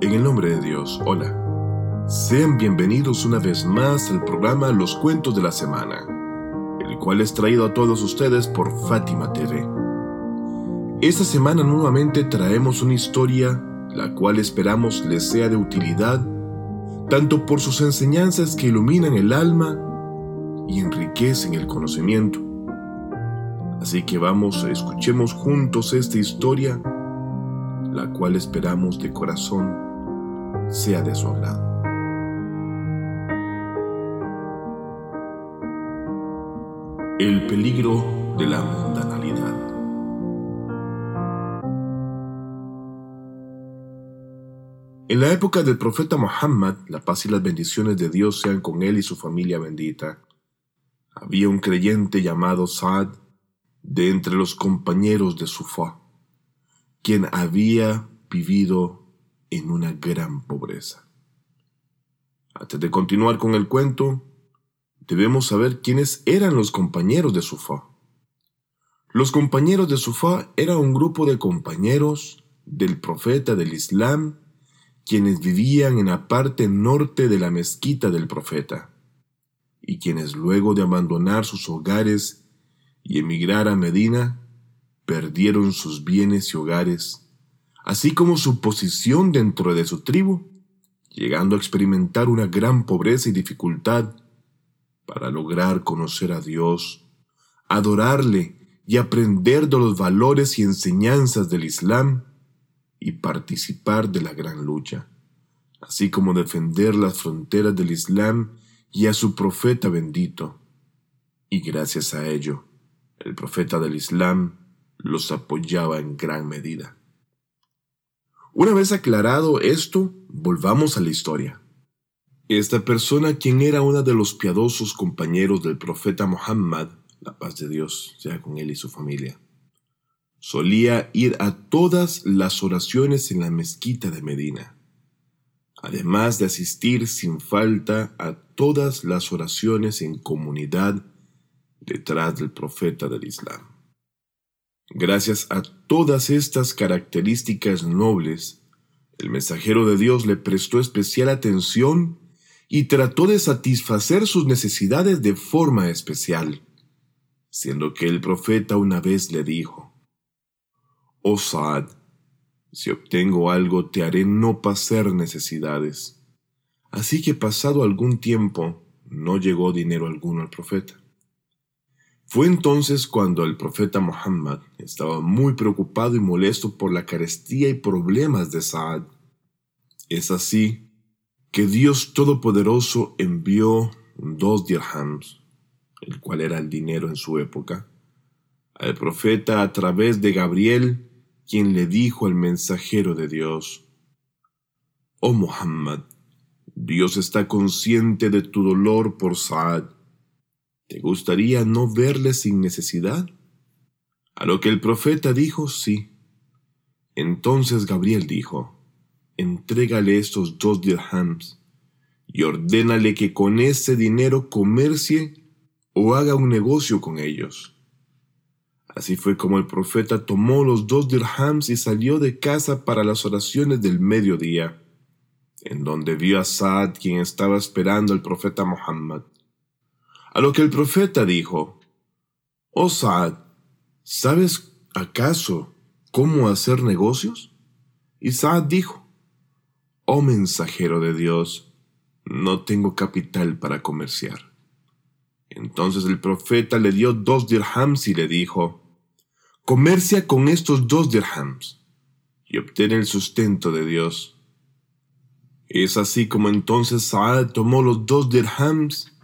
En el nombre de Dios, hola. Sean bienvenidos una vez más al programa Los Cuentos de la Semana, el cual es traído a todos ustedes por Fátima TV. Esta semana nuevamente traemos una historia la cual esperamos les sea de utilidad, tanto por sus enseñanzas que iluminan el alma y enriquecen el conocimiento. Así que vamos, escuchemos juntos esta historia, la cual esperamos de corazón sea de su agrado. El peligro de la mundanalidad. En la época del profeta Muhammad, la paz y las bendiciones de Dios sean con él y su familia bendita, había un creyente llamado Saad de entre los compañeros de Sufa, quien había vivido en una gran pobreza. Antes de continuar con el cuento, debemos saber quiénes eran los compañeros de Sufá. Los compañeros de Sufá eran un grupo de compañeros del profeta del Islam, quienes vivían en la parte norte de la mezquita del profeta, y quienes luego de abandonar sus hogares y emigrar a Medina, perdieron sus bienes y hogares así como su posición dentro de su tribu, llegando a experimentar una gran pobreza y dificultad para lograr conocer a Dios, adorarle y aprender de los valores y enseñanzas del Islam y participar de la gran lucha, así como defender las fronteras del Islam y a su profeta bendito. Y gracias a ello, el profeta del Islam los apoyaba en gran medida. Una vez aclarado esto, volvamos a la historia. Esta persona, quien era uno de los piadosos compañeros del profeta Muhammad, la paz de Dios sea con él y su familia, solía ir a todas las oraciones en la mezquita de Medina, además de asistir sin falta a todas las oraciones en comunidad detrás del profeta del Islam. Gracias a todas estas características nobles, el mensajero de Dios le prestó especial atención y trató de satisfacer sus necesidades de forma especial, siendo que el profeta una vez le dijo, Oh Saad, si obtengo algo te haré no pasar necesidades. Así que pasado algún tiempo no llegó dinero alguno al profeta. Fue entonces cuando el profeta Muhammad estaba muy preocupado y molesto por la carestía y problemas de Saad. Es así que Dios Todopoderoso envió dos dirhams, el cual era el dinero en su época, al profeta a través de Gabriel, quien le dijo al mensajero de Dios, Oh Muhammad, Dios está consciente de tu dolor por Saad ¿Te gustaría no verle sin necesidad? A lo que el profeta dijo sí. Entonces Gabriel dijo, entrégale estos dos dirhams y ordénale que con ese dinero comercie o haga un negocio con ellos. Así fue como el profeta tomó los dos dirhams y salió de casa para las oraciones del mediodía, en donde vio a Saad quien estaba esperando al profeta Muhammad. A lo que el profeta dijo, Oh Saad, ¿sabes acaso cómo hacer negocios? Y Saad dijo, Oh mensajero de Dios, no tengo capital para comerciar. Entonces el profeta le dio dos dirhams y le dijo, Comercia con estos dos dirhams y obtén el sustento de Dios. Es así como entonces Saad tomó los dos dirhams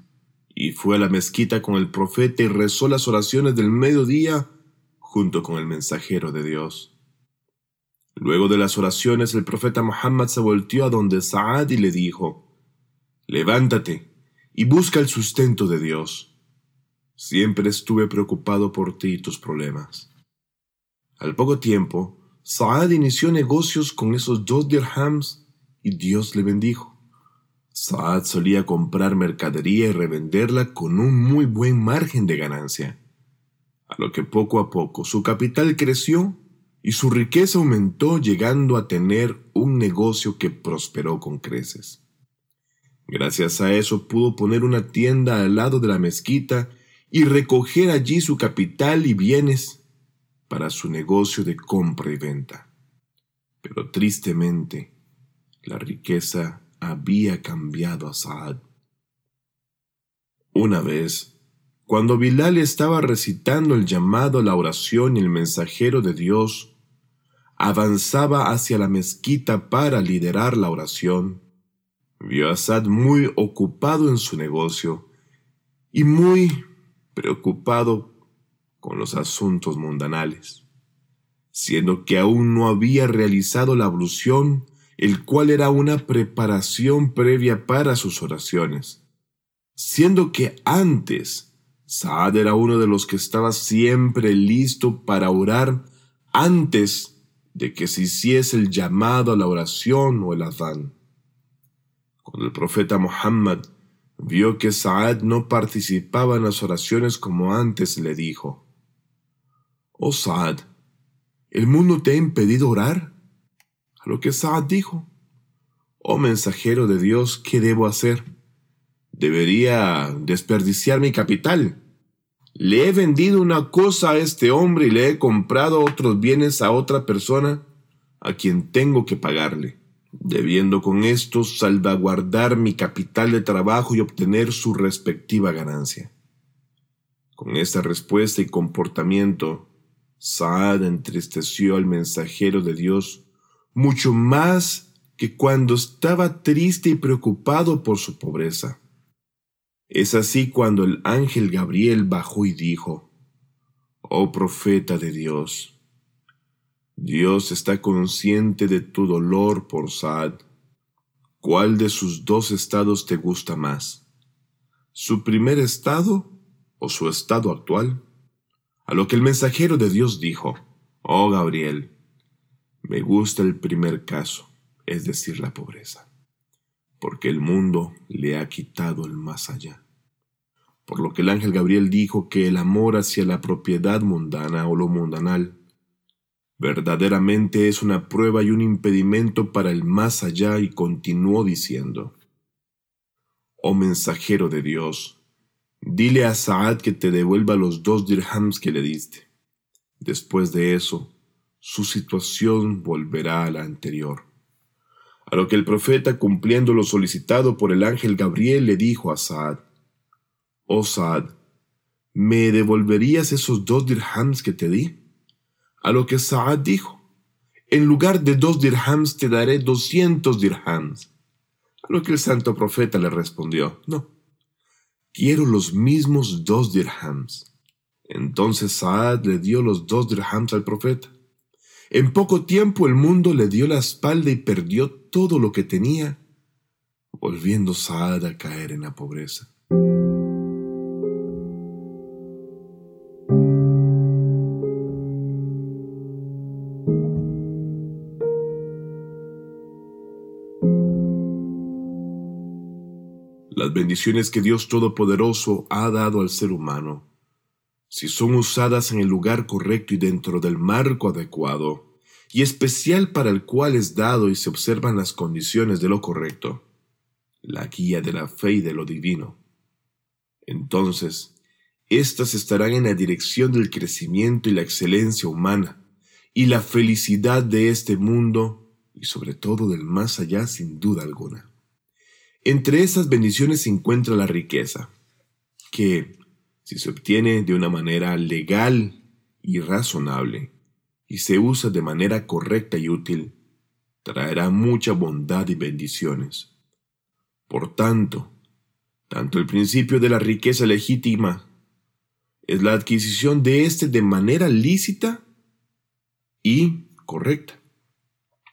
y fue a la mezquita con el profeta y rezó las oraciones del mediodía junto con el mensajero de Dios. Luego de las oraciones el profeta Muhammad se volteó a donde Saad y le dijo, Levántate y busca el sustento de Dios. Siempre estuve preocupado por ti y tus problemas. Al poco tiempo, Saad inició negocios con esos dos dirhams y Dios le bendijo. Saad solía comprar mercadería y revenderla con un muy buen margen de ganancia, a lo que poco a poco su capital creció y su riqueza aumentó llegando a tener un negocio que prosperó con creces. Gracias a eso pudo poner una tienda al lado de la mezquita y recoger allí su capital y bienes para su negocio de compra y venta. Pero tristemente, la riqueza había cambiado a Saad. Una vez, cuando Bilal estaba recitando el llamado la oración y el mensajero de Dios avanzaba hacia la mezquita para liderar la oración, vio a Sad muy ocupado en su negocio y muy preocupado con los asuntos mundanales, siendo que aún no había realizado la ablución, el cual era una preparación previa para sus oraciones, siendo que antes Saad era uno de los que estaba siempre listo para orar antes de que se hiciese el llamado a la oración o el adán. Cuando el profeta Muhammad vio que Saad no participaba en las oraciones como antes, le dijo, Oh Saad, ¿el mundo te ha impedido orar? Lo que Saad dijo, Oh mensajero de Dios, ¿qué debo hacer? Debería desperdiciar mi capital le he vendido una cosa a este hombre y le he comprado otros bienes a otra persona a quien tengo que pagarle, debiendo con esto salvaguardar mi capital de trabajo y obtener su respectiva ganancia. Con esta respuesta y comportamiento, Saad entristeció al mensajero de Dios mucho más que cuando estaba triste y preocupado por su pobreza. Es así cuando el ángel Gabriel bajó y dijo, Oh profeta de Dios, Dios está consciente de tu dolor por Saad. ¿Cuál de sus dos estados te gusta más? ¿Su primer estado o su estado actual? A lo que el mensajero de Dios dijo, Oh Gabriel, me gusta el primer caso, es decir, la pobreza porque el mundo le ha quitado el más allá. Por lo que el ángel Gabriel dijo que el amor hacia la propiedad mundana o lo mundanal verdaderamente es una prueba y un impedimento para el más allá y continuó diciendo, Oh mensajero de Dios, dile a Saad que te devuelva los dos dirhams que le diste. Después de eso, su situación volverá a la anterior. A lo que el profeta, cumpliendo lo solicitado por el ángel Gabriel, le dijo a Saad, Oh Saad, ¿me devolverías esos dos dirhams que te di? A lo que Saad dijo, En lugar de dos dirhams te daré doscientos dirhams. A lo que el santo profeta le respondió, No, quiero los mismos dos dirhams. Entonces Saad le dio los dos dirhams al profeta. En poco tiempo el mundo le dio la espalda y perdió todo lo que tenía, volviendo Saad a caer en la pobreza. Las bendiciones que Dios Todopoderoso ha dado al ser humano si son usadas en el lugar correcto y dentro del marco adecuado, y especial para el cual es dado y se observan las condiciones de lo correcto, la guía de la fe y de lo divino. Entonces, éstas estarán en la dirección del crecimiento y la excelencia humana, y la felicidad de este mundo, y sobre todo del más allá sin duda alguna. Entre esas bendiciones se encuentra la riqueza, que, si se obtiene de una manera legal y razonable y se usa de manera correcta y útil, traerá mucha bondad y bendiciones. Por tanto, tanto el principio de la riqueza legítima es la adquisición de éste de manera lícita y correcta.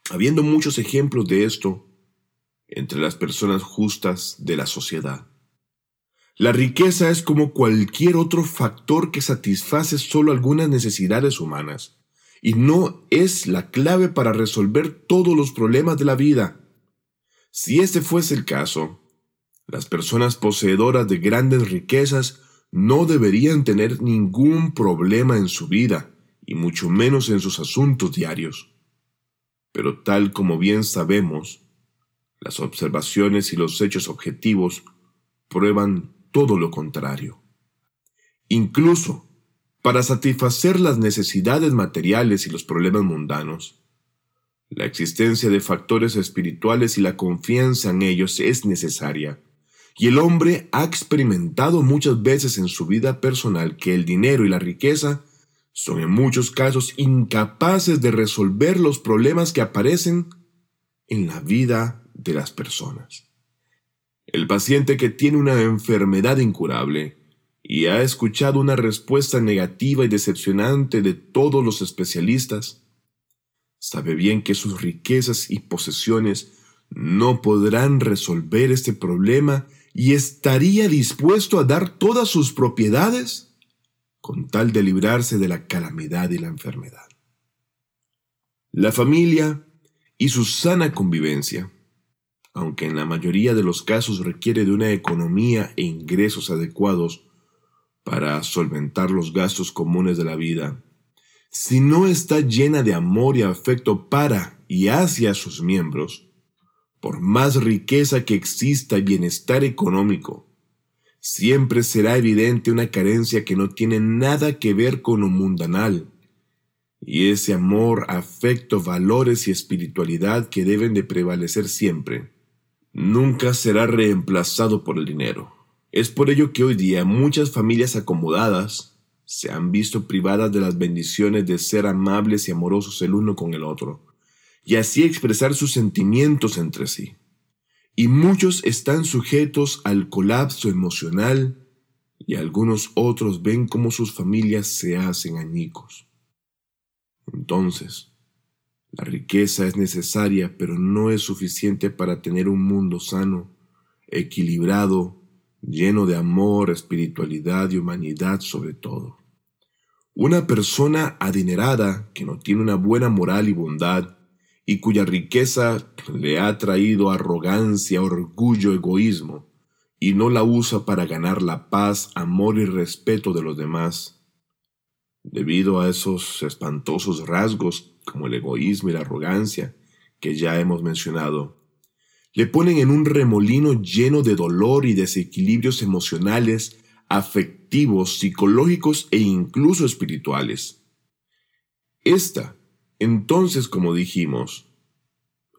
Habiendo muchos ejemplos de esto entre las personas justas de la sociedad. La riqueza es como cualquier otro factor que satisface solo algunas necesidades humanas y no es la clave para resolver todos los problemas de la vida. Si este fuese el caso, las personas poseedoras de grandes riquezas no deberían tener ningún problema en su vida y mucho menos en sus asuntos diarios. Pero tal como bien sabemos, las observaciones y los hechos objetivos prueban todo lo contrario. Incluso para satisfacer las necesidades materiales y los problemas mundanos, la existencia de factores espirituales y la confianza en ellos es necesaria. Y el hombre ha experimentado muchas veces en su vida personal que el dinero y la riqueza son en muchos casos incapaces de resolver los problemas que aparecen en la vida de las personas. El paciente que tiene una enfermedad incurable y ha escuchado una respuesta negativa y decepcionante de todos los especialistas, Sabe bien que sus riquezas y posesiones no podrán resolver este problema y estaría dispuesto a dar todas sus propiedades con tal de librarse de la calamidad y la enfermedad. La familia y su sana convivencia, aunque en la mayoría de los casos requiere de una economía e ingresos adecuados para solventar los gastos comunes de la vida, si no está llena de amor y afecto para y hacia sus miembros, por más riqueza que exista bienestar económico, siempre será evidente una carencia que no tiene nada que ver con lo mundanal, y ese amor, afecto, valores y espiritualidad que deben de prevalecer siempre, nunca será reemplazado por el dinero. Es por ello que hoy día muchas familias acomodadas se han visto privadas de las bendiciones de ser amables y amorosos el uno con el otro, y así expresar sus sentimientos entre sí. Y muchos están sujetos al colapso emocional y algunos otros ven cómo sus familias se hacen añicos. Entonces, la riqueza es necesaria, pero no es suficiente para tener un mundo sano, equilibrado, lleno de amor, espiritualidad y humanidad sobre todo. Una persona adinerada que no tiene una buena moral y bondad y cuya riqueza le ha traído arrogancia, orgullo, egoísmo, y no la usa para ganar la paz, amor y respeto de los demás. Debido a esos espantosos rasgos como el egoísmo y la arrogancia que ya hemos mencionado, le ponen en un remolino lleno de dolor y desequilibrios emocionales afectivos, psicológicos e incluso espirituales. Esta, entonces, como dijimos,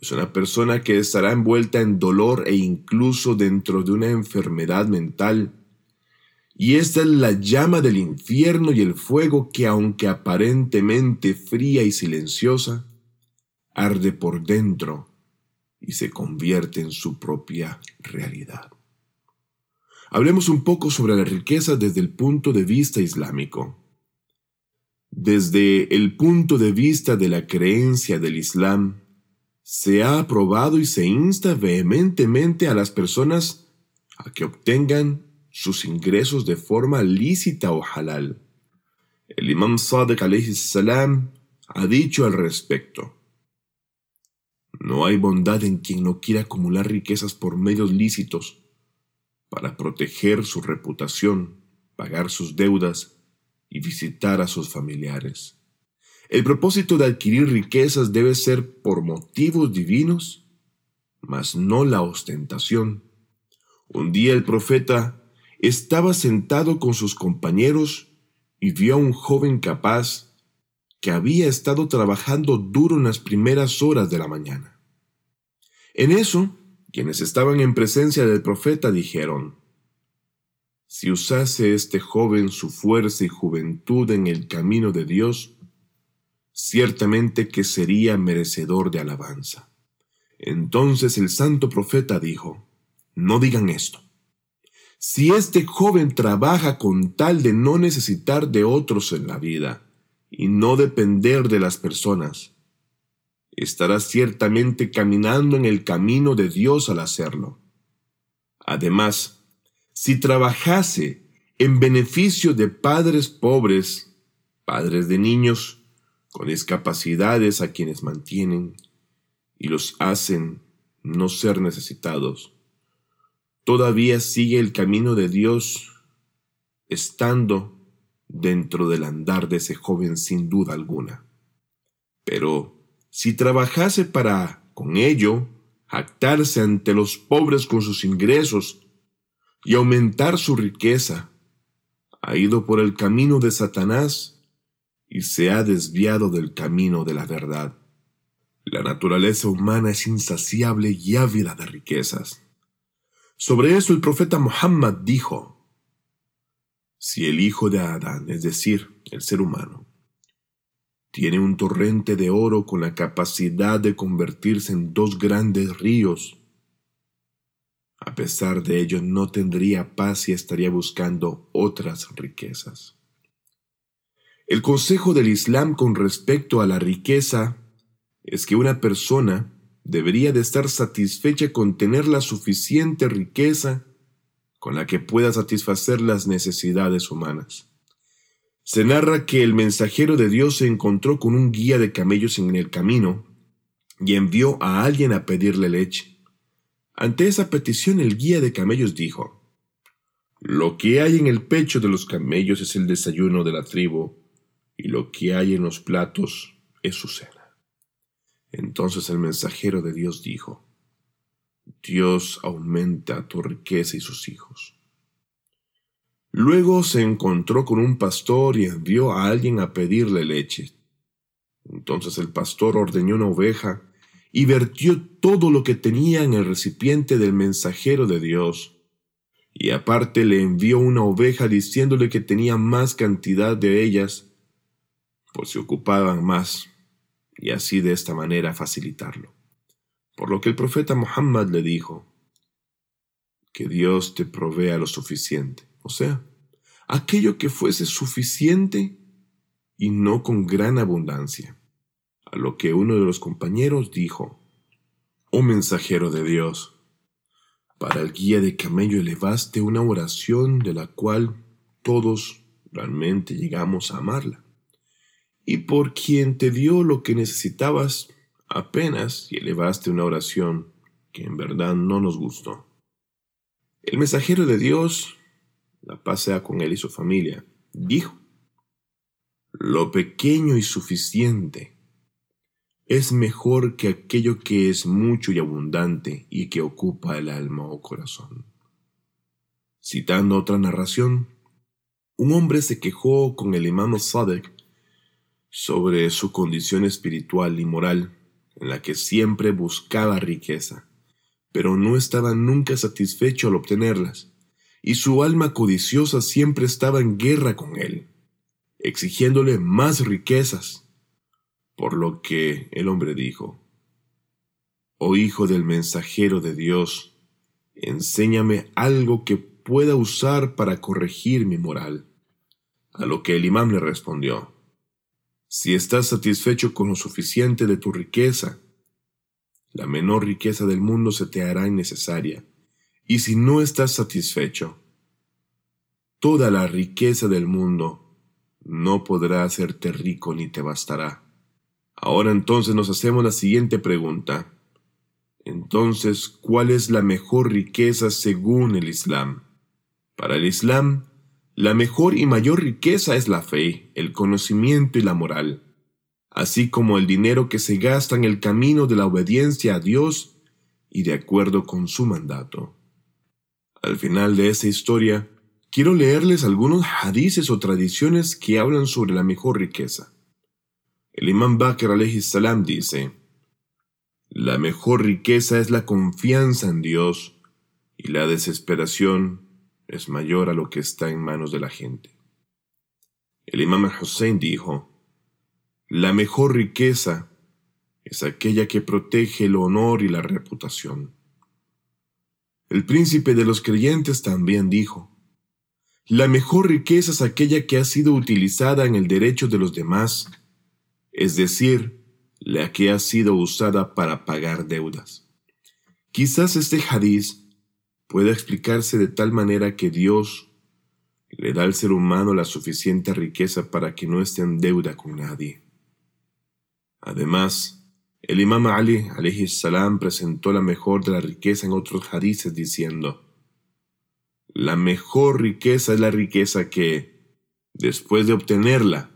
es una persona que estará envuelta en dolor e incluso dentro de una enfermedad mental. Y esta es la llama del infierno y el fuego que, aunque aparentemente fría y silenciosa, arde por dentro y se convierte en su propia realidad. Hablemos un poco sobre la riqueza desde el punto de vista islámico. Desde el punto de vista de la creencia del Islam, se ha aprobado y se insta vehementemente a las personas a que obtengan sus ingresos de forma lícita o halal. El imam Sadiq salam ha dicho al respecto. No hay bondad en quien no quiera acumular riquezas por medios lícitos, para proteger su reputación, pagar sus deudas y visitar a sus familiares. El propósito de adquirir riquezas debe ser por motivos divinos, mas no la ostentación. Un día el profeta estaba sentado con sus compañeros y vio a un joven capaz que había estado trabajando duro en las primeras horas de la mañana. En eso, quienes estaban en presencia del profeta dijeron, Si usase este joven su fuerza y juventud en el camino de Dios, ciertamente que sería merecedor de alabanza. Entonces el santo profeta dijo, No digan esto. Si este joven trabaja con tal de no necesitar de otros en la vida y no depender de las personas, estará ciertamente caminando en el camino de Dios al hacerlo. Además, si trabajase en beneficio de padres pobres, padres de niños con discapacidades a quienes mantienen y los hacen no ser necesitados, todavía sigue el camino de Dios estando dentro del andar de ese joven sin duda alguna. Pero si trabajase para, con ello, jactarse ante los pobres con sus ingresos y aumentar su riqueza, ha ido por el camino de Satanás y se ha desviado del camino de la verdad. La naturaleza humana es insaciable y ávida de riquezas. Sobre eso el profeta Muhammad dijo, si el hijo de Adán, es decir, el ser humano, tiene un torrente de oro con la capacidad de convertirse en dos grandes ríos, a pesar de ello no tendría paz y estaría buscando otras riquezas. El consejo del Islam con respecto a la riqueza es que una persona debería de estar satisfecha con tener la suficiente riqueza con la que pueda satisfacer las necesidades humanas. Se narra que el mensajero de Dios se encontró con un guía de camellos en el camino y envió a alguien a pedirle leche. Ante esa petición el guía de camellos dijo, Lo que hay en el pecho de los camellos es el desayuno de la tribu, y lo que hay en los platos es su cena. Entonces el mensajero de Dios dijo, Dios aumenta tu riqueza y sus hijos. Luego se encontró con un pastor y envió a alguien a pedirle leche. Entonces el pastor ordeñó una oveja y vertió todo lo que tenía en el recipiente del mensajero de Dios. Y aparte le envió una oveja diciéndole que tenía más cantidad de ellas, por si ocupaban más y así de esta manera facilitarlo. Por lo que el profeta Muhammad le dijo, que Dios te provea lo suficiente, o sea, aquello que fuese suficiente y no con gran abundancia. A lo que uno de los compañeros dijo, Oh mensajero de Dios, para el guía de camello elevaste una oración de la cual todos realmente llegamos a amarla y por quien te dio lo que necesitabas apenas y elevaste una oración que en verdad no nos gustó. El mensajero de Dios, la pasea con él y su familia, dijo, lo pequeño y suficiente es mejor que aquello que es mucho y abundante y que ocupa el alma o corazón. Citando otra narración, un hombre se quejó con el imam Sadek sobre su condición espiritual y moral, en la que siempre buscaba riqueza, pero no estaba nunca satisfecho al obtenerlas, y su alma codiciosa siempre estaba en guerra con él, exigiéndole más riquezas. Por lo que el hombre dijo, Oh hijo del mensajero de Dios, enséñame algo que pueda usar para corregir mi moral. A lo que el imán le respondió, si estás satisfecho con lo suficiente de tu riqueza, la menor riqueza del mundo se te hará innecesaria. Y si no estás satisfecho, toda la riqueza del mundo no podrá hacerte rico ni te bastará. Ahora entonces nos hacemos la siguiente pregunta. Entonces, ¿cuál es la mejor riqueza según el Islam? Para el Islam, la mejor y mayor riqueza es la fe, el conocimiento y la moral, así como el dinero que se gasta en el camino de la obediencia a Dios y de acuerdo con su mandato. Al final de esa historia, quiero leerles algunos hadices o tradiciones que hablan sobre la mejor riqueza. El imán Bakr salam dice, La mejor riqueza es la confianza en Dios y la desesperación es mayor a lo que está en manos de la gente. El imam Hussein dijo, la mejor riqueza es aquella que protege el honor y la reputación. El príncipe de los creyentes también dijo, la mejor riqueza es aquella que ha sido utilizada en el derecho de los demás, es decir, la que ha sido usada para pagar deudas. Quizás este hadiz pueda explicarse de tal manera que Dios le da al ser humano la suficiente riqueza para que no esté en deuda con nadie. Además, el imam Ali salam presentó la mejor de la riqueza en otros hadices diciendo, la mejor riqueza es la riqueza que, Después de obtenerla,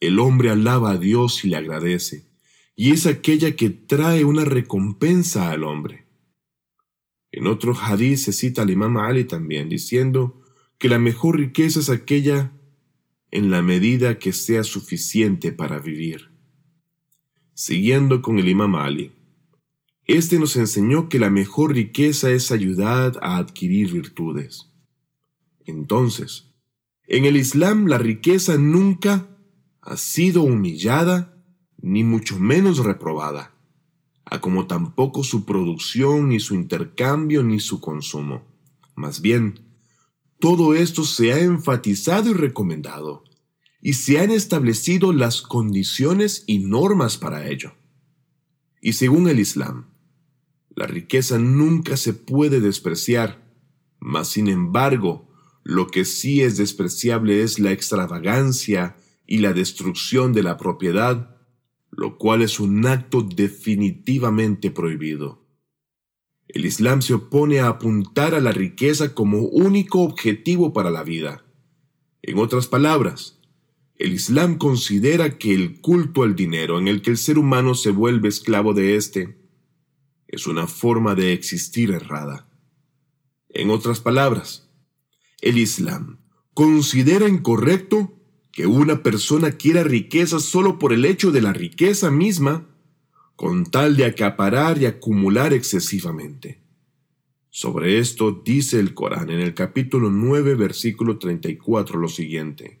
el hombre alaba a Dios y le agradece, y es aquella que trae una recompensa al hombre. En otro hadith se cita al imam Ali también, diciendo que la mejor riqueza es aquella en la medida que sea suficiente para vivir. Siguiendo con el imam Ali, este nos enseñó que la mejor riqueza es ayudar a adquirir virtudes. Entonces, en el Islam la riqueza nunca ha sido humillada ni mucho menos reprobada, a como tampoco su producción, ni su intercambio, ni su consumo. Más bien, todo esto se ha enfatizado y recomendado, y se han establecido las condiciones y normas para ello. Y según el Islam, la riqueza nunca se puede despreciar, mas sin embargo, lo que sí es despreciable es la extravagancia y la destrucción de la propiedad, lo cual es un acto definitivamente prohibido. El Islam se opone a apuntar a la riqueza como único objetivo para la vida. En otras palabras, el Islam considera que el culto al dinero en el que el ser humano se vuelve esclavo de éste es una forma de existir errada. En otras palabras, el Islam considera incorrecto que una persona quiera riqueza solo por el hecho de la riqueza misma, con tal de acaparar y acumular excesivamente. Sobre esto dice el Corán en el capítulo 9, versículo 34 lo siguiente.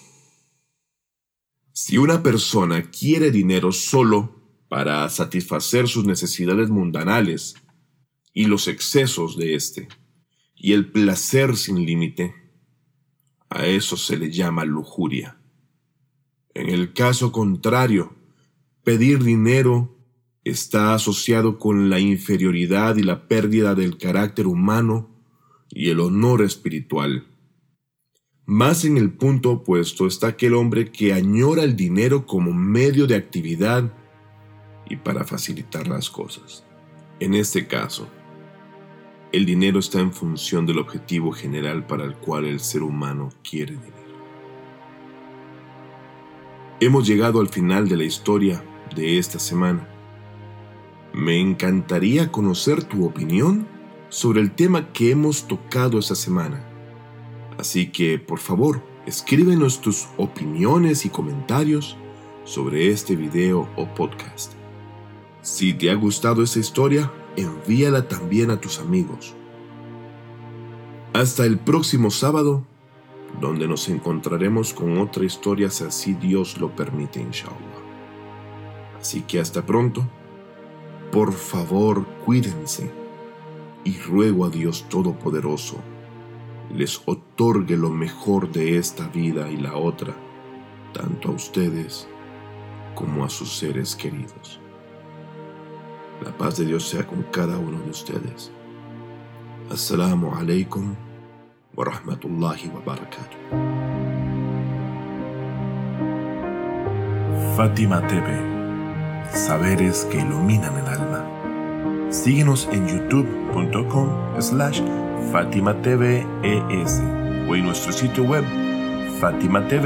Si una persona quiere dinero solo para satisfacer sus necesidades mundanales y los excesos de éste, y el placer sin límite, a eso se le llama lujuria. En el caso contrario, pedir dinero está asociado con la inferioridad y la pérdida del carácter humano y el honor espiritual. Más en el punto opuesto está aquel hombre que añora el dinero como medio de actividad y para facilitar las cosas. En este caso, el dinero está en función del objetivo general para el cual el ser humano quiere dinero. Hemos llegado al final de la historia de esta semana. Me encantaría conocer tu opinión sobre el tema que hemos tocado esta semana. Así que, por favor, escríbenos tus opiniones y comentarios sobre este video o podcast. Si te ha gustado esta historia, envíala también a tus amigos. Hasta el próximo sábado, donde nos encontraremos con otra historia si así Dios lo permite, inshallah. Así que hasta pronto. Por favor, cuídense y ruego a Dios Todopoderoso les otorgue lo mejor de esta vida y la otra, tanto a ustedes como a sus seres queridos. La paz de Dios sea con cada uno de ustedes. Assalamu alaikum wa rahmatullahi wa barakatuh. Fátima TV, saberes que iluminan el alma. Síguenos en youtube.com slash Fátima TV ES o en nuestro sitio web fatimatv.es.